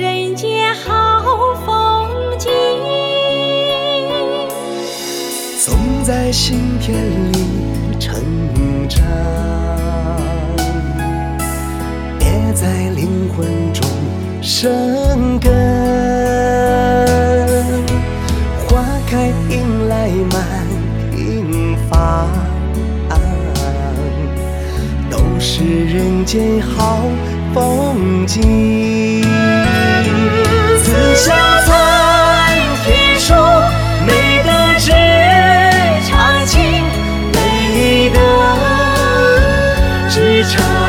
人间好风景。总在心田里成长，也在灵魂中生根。花开迎来满庭芳，都是人间好风景。场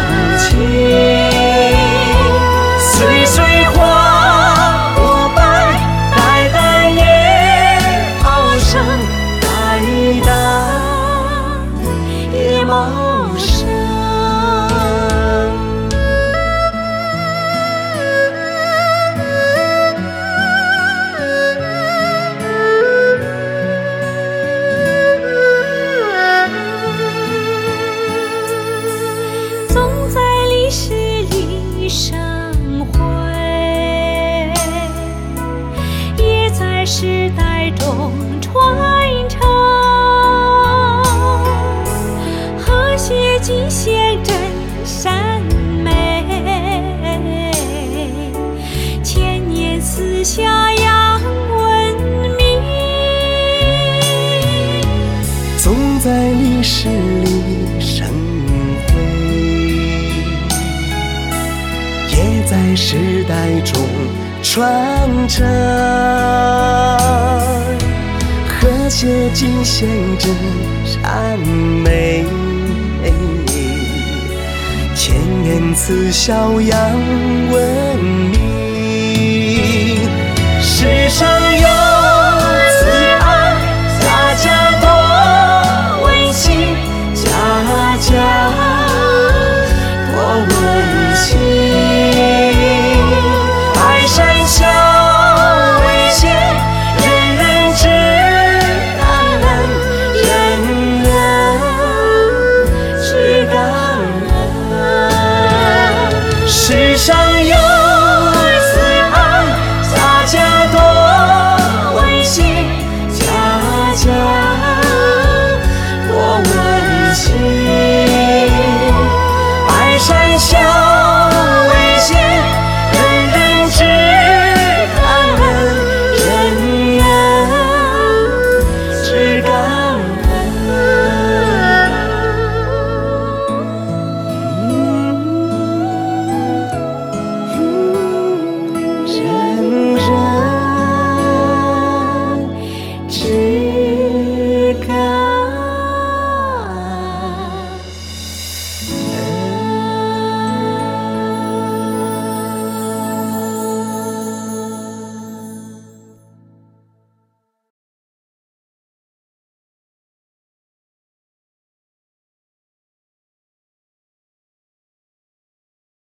在历史里生辉，也在时代中传承。和谐尽显真善美，千年慈孝扬文明。to